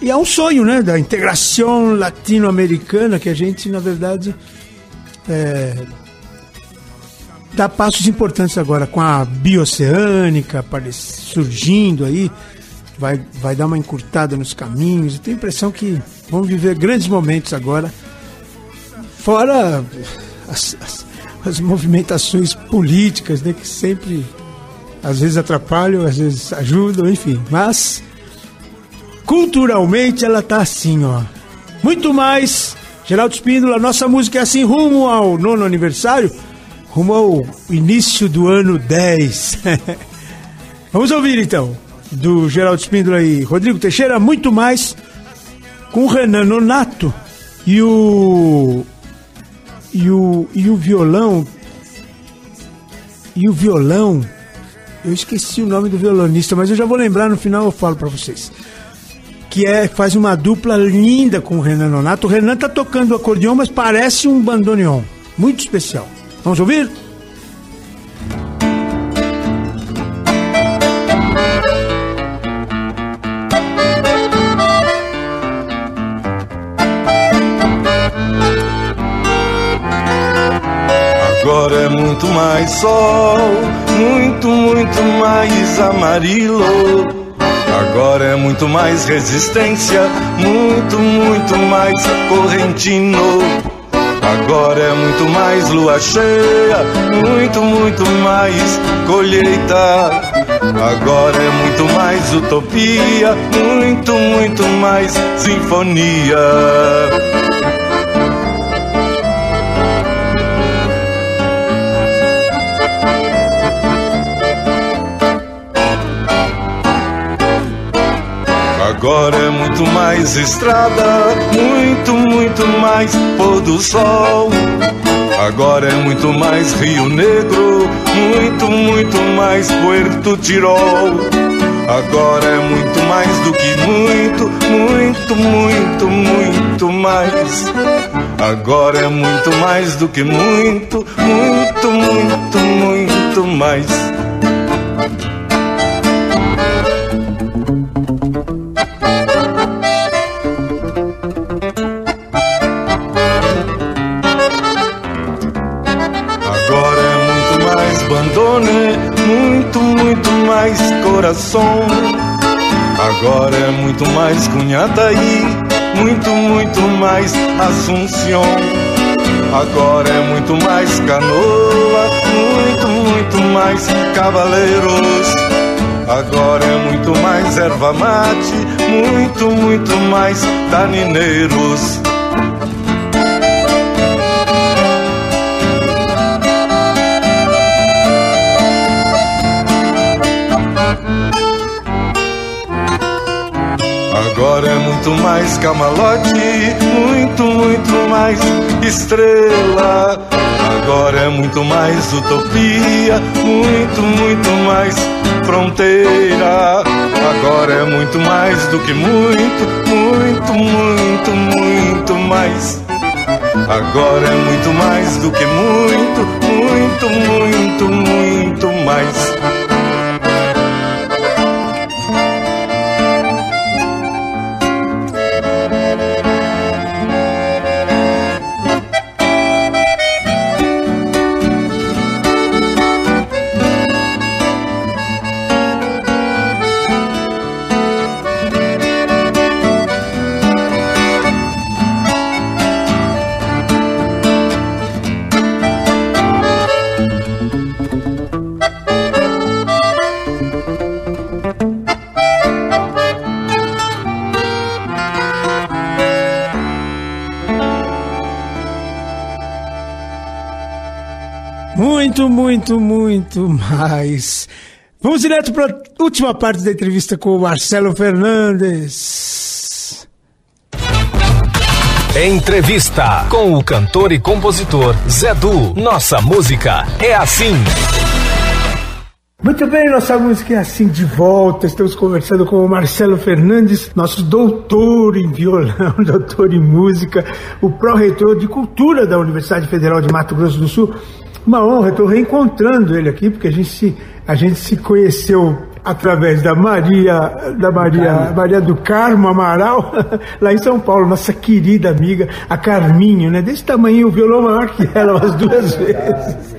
e é um sonho, né, da integração latino-americana que a gente, na verdade, é, dá passos importantes agora com a bioceânica surgindo aí, vai, vai dar uma encurtada nos caminhos. Eu tenho a impressão que vamos viver grandes momentos agora, fora as, as, as movimentações políticas, né, que sempre às vezes atrapalham, às vezes ajudam, enfim. Mas culturalmente ela tá assim, ó. Muito mais. Geraldo Espíndola, nossa música é assim, rumo ao nono aniversário rumo ao início do ano 10. Vamos ouvir então, do Geraldo Espíndola e Rodrigo Teixeira, muito mais com o Renan Nonato e o. E o, e o violão. E o violão. Eu esqueci o nome do violonista, mas eu já vou lembrar no final eu falo para vocês. Que é faz uma dupla linda com o Renan Nonato. O Renan tá tocando acordeão, mas parece um bandoneon. Muito especial. Vamos ouvir? Sol, muito, muito mais amarelo. Agora é muito mais resistência, muito, muito mais correntino. Agora é muito mais lua cheia, muito, muito mais colheita. Agora é muito mais utopia, muito, muito mais sinfonia. Agora é muito mais estrada, muito, muito mais pôr do sol. Agora é muito mais Rio Negro, muito, muito mais Puerto Tirol. Agora é muito mais do que muito, muito, muito, muito mais. Agora é muito mais do que muito, muito, muito, muito mais. Coração. Agora é muito mais Cunhataí, muito, muito mais Assunção. Agora é muito mais canoa, muito, muito mais cavaleiros. Agora é muito mais erva mate, muito, muito mais danineiros. Agora é muito mais camalote, muito, muito mais estrela. Agora é muito mais utopia, muito, muito mais fronteira. Agora é muito mais do que muito, muito, muito, muito mais. Agora é muito mais do que muito, muito, muito, muito mais. Muito, muito, muito mais. Vamos direto para última parte da entrevista com o Marcelo Fernandes. Entrevista com o cantor e compositor Zé Du. Nossa música é assim. Muito bem, nossa música é assim de volta. Estamos conversando com o Marcelo Fernandes, nosso doutor em violão, doutor em música, o pró-reitor de cultura da Universidade Federal de Mato Grosso do Sul. Uma honra, estou reencontrando ele aqui, porque a gente se, a gente se conheceu através da Maria, da Maria, Maria do Carmo Amaral, lá em São Paulo, nossa querida amiga, a Carminho, né? Desse tamanho, o violão maior que ela umas duas vezes.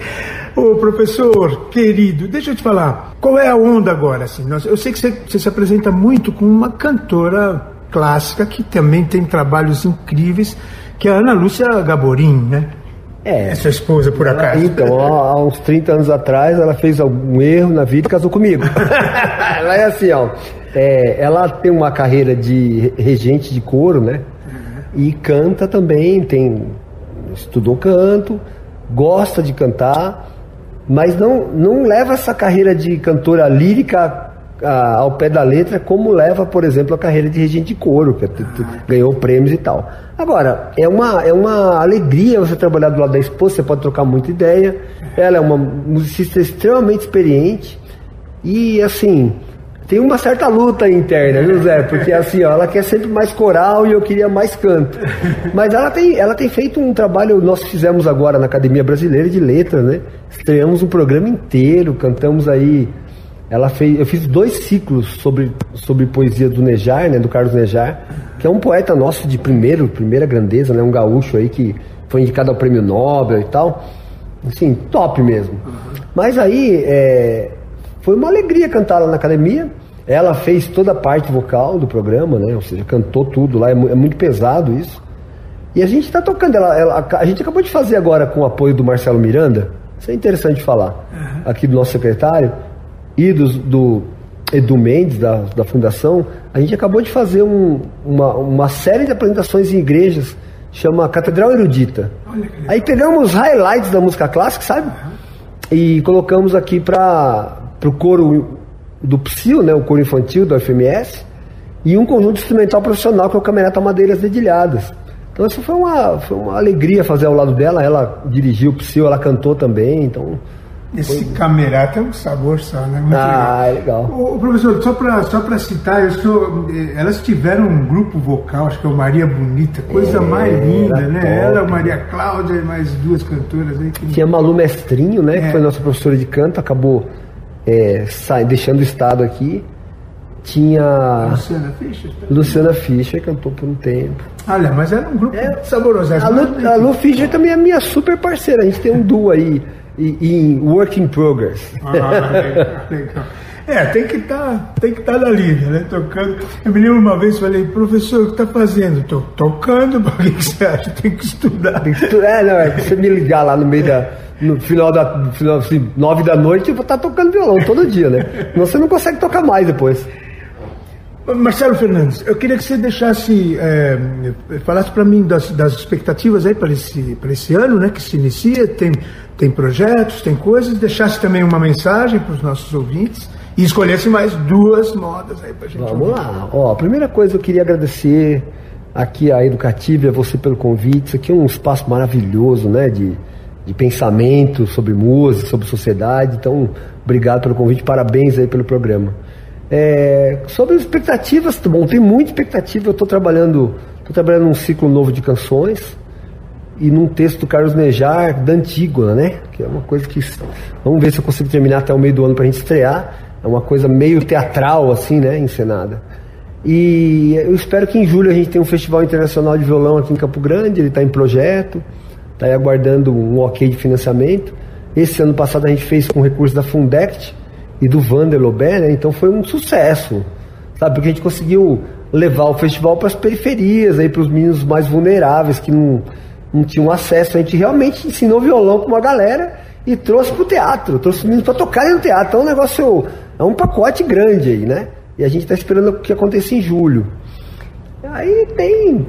Ô professor, querido, deixa eu te falar, qual é a onda agora? Assim? Eu sei que você, você se apresenta muito com uma cantora clássica que também tem trabalhos incríveis, que é a Ana Lúcia Gaborim, né? É. Essa esposa, por acaso. Então, há, uns 30 anos atrás, ela fez algum erro na vida e casou comigo. ela é assim, ó. É, ela tem uma carreira de regente de coro, né? E canta também, tem estudou canto, gosta de cantar mas não, não leva essa carreira de cantora lírica a, ao pé da letra como leva, por exemplo, a carreira de regente de coro, que ganhou prêmios e tal. Agora, é uma, é uma alegria você trabalhar do lado da esposa, você pode trocar muita ideia. Ela é uma musicista extremamente experiente e, assim, tem uma certa luta interna, viu, Zé? Porque assim, ó, ela quer sempre mais coral e eu queria mais canto. Mas ela tem, ela tem feito um trabalho, nós fizemos agora na Academia Brasileira de Letras, né? Estreamos um programa inteiro, cantamos aí. Ela fez, eu fiz dois ciclos sobre, sobre poesia do Nejar, né, do Carlos Nejar, que é um poeta nosso de primeiro, primeira grandeza, né, um gaúcho aí que foi indicado ao Prêmio Nobel e tal. Assim, top mesmo. Mas aí, é, foi uma alegria cantar lá na academia. Ela fez toda a parte vocal do programa, né? Ou seja, cantou tudo lá, é, é muito pesado isso. E a gente está tocando, ela, ela, a gente acabou de fazer agora com o apoio do Marcelo Miranda, isso é interessante falar, aqui do nosso secretário, e do, do Edu Mendes, da, da Fundação, a gente acabou de fazer um, uma, uma série de apresentações em igrejas, chama Catedral Erudita. Aí pegamos highlights da música clássica, sabe? E colocamos aqui para o coro do PSIL, né, o coro infantil do FMS, e um conjunto instrumental profissional que é o Camerata Madeiras Dedilhadas. Então isso foi uma, foi uma alegria fazer ao lado dela, ela dirigiu o PSIL, ela cantou também, então... Esse foi... camerata é um sabor só, né? Muito ah, legal. legal. O, professor, só para só pra citar, eu sou, eh, elas tiveram um grupo vocal, acho que é o Maria Bonita, coisa é, mais linda, né? Top. Ela, Maria Cláudia e mais duas cantoras aí. Que... Tinha Malu Mestrinho, né? É. Que foi nossa professora de canto, acabou é, sai, deixando o estado aqui. Tinha. Luciana Fischer? Luciana Fischer cantou por um tempo. Olha, mas era um grupo é, saboroso. A Lu, a Lu Fischer também é minha super parceira. A gente tem um duo aí em Work in Progress. Ah, legal, legal. É, tem que estar tá, tem que estar tá na lida, né? Tocando. Eu me lembro uma vez, falei, professor, o que está fazendo? Estou tocando, por que você acha? Tem que estudar. Tem que estudar, é, não, é você me ligar lá no meio da no final da no final, assim, nove da noite, eu vou estar tocando violão todo dia, né? Senão você não consegue tocar mais depois. Marcelo Fernandes, eu queria que você deixasse, é, falasse para mim das, das, expectativas aí para esse, esse ano, né, que se inicia, tem, tem projetos, tem coisas, deixasse também uma mensagem para os nossos ouvintes e escolhesse mais duas modas aí para gente. Vamos ouvir. lá. Ó, a primeira coisa eu queria agradecer aqui a Educativa e a você pelo convite. Isso aqui é um espaço maravilhoso, né, de de pensamento sobre música, sobre sociedade. Então, obrigado pelo convite, parabéns aí pelo programa. É, sobre as expectativas, tá bom, tem muita expectativa. Eu estou trabalhando, tô trabalhando num ciclo novo de canções e num texto do Carlos Nejar da Antígona, né? Que é uma coisa que vamos ver se eu consigo terminar até o meio do ano para a gente estrear. É uma coisa meio teatral assim, né? Encenada. E eu espero que em julho a gente tenha um festival internacional de violão aqui em Campo Grande. Ele está em projeto está aguardando um ok de financiamento. Esse ano passado a gente fez com recursos da Fundect e do Vander Lobé, né? então foi um sucesso, sabe? Porque a gente conseguiu levar o festival para as periferias, para os meninos mais vulneráveis que não, não tinham acesso. A gente realmente ensinou violão para uma galera e trouxe para o teatro, trouxe os meninos para tocarem no teatro. Então é um negócio, é um pacote grande aí, né? E a gente está esperando o que aconteça em julho. Aí tem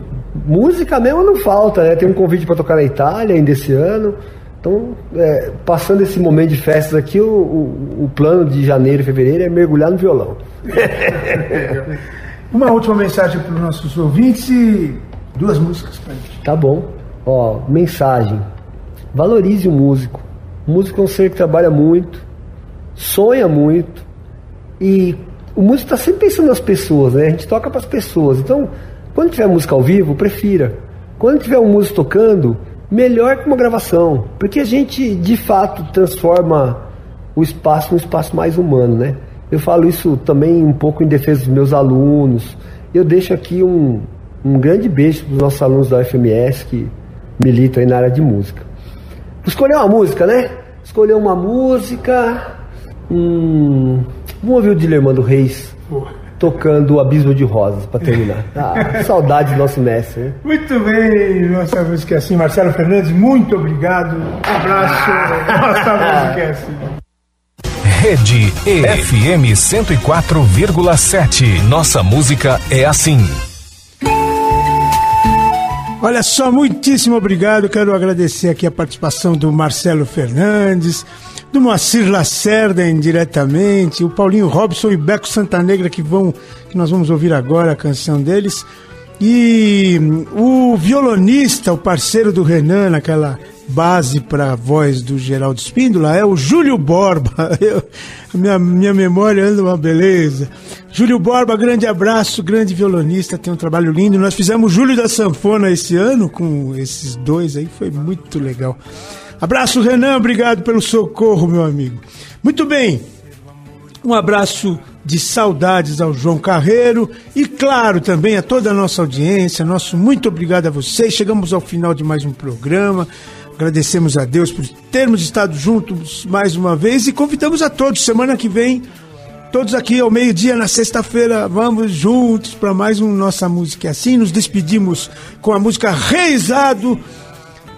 música mesmo não falta, né? Tem um convite para tocar na Itália ainda esse ano. Então, é, passando esse momento de festas aqui, o, o, o plano de janeiro e fevereiro é mergulhar no violão. Uma última mensagem para os nossos ouvintes e duas músicas para gente. Tá bom. Ó, mensagem. Valorize o músico. O músico é um ser que trabalha muito, sonha muito e o músico está sempre pensando nas pessoas, né? A gente toca para as pessoas. Então, quando tiver música ao vivo, prefira. Quando tiver um músico tocando, melhor que uma gravação, porque a gente de fato transforma o espaço num espaço mais humano, né? Eu falo isso também um pouco em defesa dos meus alunos. Eu deixo aqui um, um grande beijo para os nossos alunos da UFMS que militam aí na área de música. Escolher uma música, né? Escolher uma música. Hum, vamos ouvir o Dilermando Reis tocando o Abismo de Rosas para terminar. Ah, saudade do nosso mestre. Né? Muito bem, nossa música é assim. Marcelo Fernandes, muito obrigado. Um abraço. Nossa música é assim. Rede EFM 104,7. Nossa música é assim. Olha só, muitíssimo obrigado. Quero agradecer aqui a participação do Marcelo Fernandes, do Moacir Lacerda indiretamente, o Paulinho Robson e Beco Santanegra que vão que nós vamos ouvir agora a canção deles. E o violonista, o parceiro do Renan naquela base para a voz do Geraldo Espíndola é o Júlio Borba. Eu, minha, minha memória anda uma beleza. Júlio Borba, grande abraço, grande violonista, tem um trabalho lindo. Nós fizemos Júlio da Sanfona esse ano com esses dois aí, foi muito legal. Abraço, Renan, obrigado pelo socorro, meu amigo. Muito bem, um abraço de saudades ao João Carreiro e, claro, também a toda a nossa audiência. Nosso muito obrigado a vocês. Chegamos ao final de mais um programa. Agradecemos a Deus por termos estado juntos mais uma vez e convidamos a todos. Semana que vem, todos aqui ao meio-dia, na sexta-feira, vamos juntos para mais um Nossa Música Assim. Nos despedimos com a música Reisado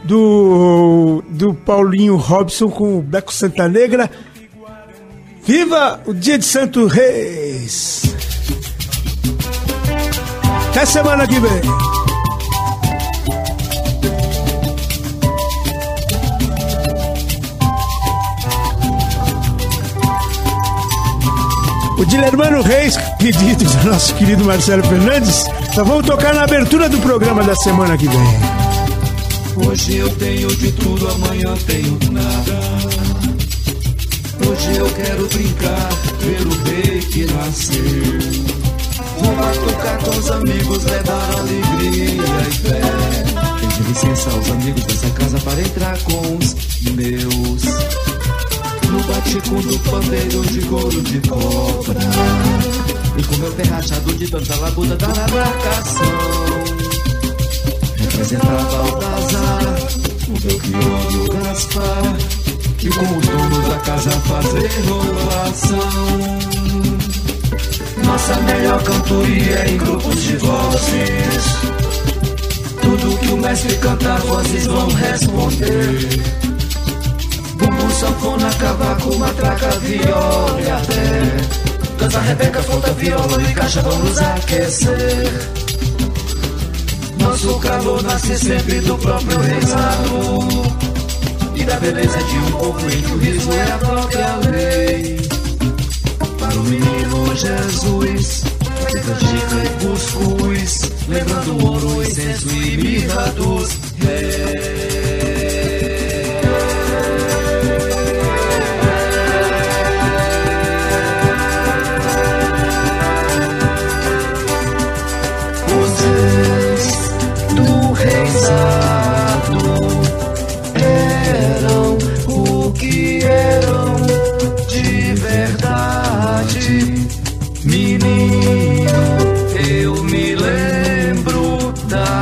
do, do Paulinho Robson com o Beco Santa Negra. Viva o dia de Santo Reis! Até semana que vem! O Dilermano Reis, pedido do nosso querido Marcelo Fernandes, só vamos tocar na abertura do programa da semana que vem. Hoje eu tenho de tudo, amanhã tenho nada. Hoje eu quero brincar, ver o rei que nasceu. Vou tocar com os amigos, levar alegria e fé. Pedir licença aos amigos dessa casa para entrar com os meus no batico do pandeiro de couro de cobra. E com meu pé rachado de tanta labuta da marcação. Representava Baltazar, o meu e o Gaspar E com os donos da casa fazer rolação Nossa melhor cantoria é em grupos de vozes. Tudo que o mestre cantar, vozes vão responder sanfona, cavaco, matraca, viola e até. Dança, rebeca, flauta, viola e caixa vão nos aquecer. Nosso calor nasce sempre do próprio rezado E da beleza de um povo em que o riso é a própria lei. Para o menino Jesus Canjica e cuscuz Lembrando o ouro, incenso e mirra dos reis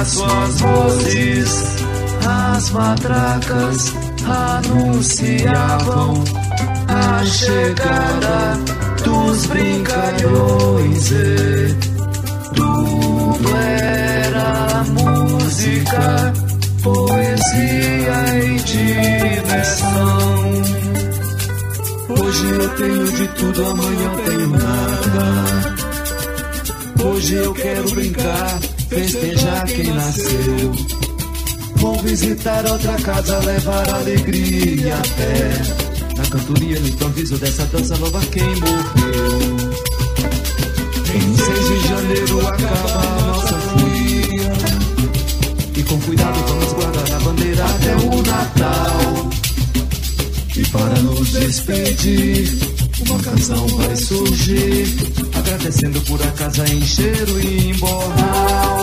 das suas vozes, as matracas anunciavam a chegada dos brincalhões. E tudo era música poesia e diversão. Hoje eu tenho de tudo, amanhã tenho nada. Hoje eu quero brincar, festejar quem nasceu. Vou visitar outra casa, levar alegria até. Na cantoria, no improviso dessa dança nova, quem morreu? Em 6 de janeiro acaba a nossa folia. E com cuidado vamos guardar a bandeira até o Natal. E para nos despedir, uma canção vai surgir. Agradecendo por a casa encher o emborral. Deus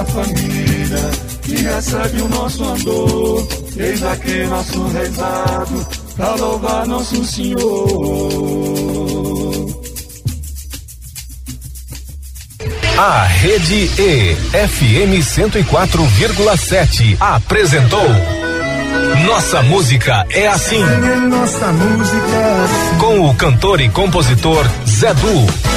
essa família que recebe o nosso andor. Eis aqui nosso rezado para louvar nosso Senhor. A Rede E FM 104,7 apresentou Nossa Música é assim. Nossa música é assim. Com o cantor e compositor Zé Du.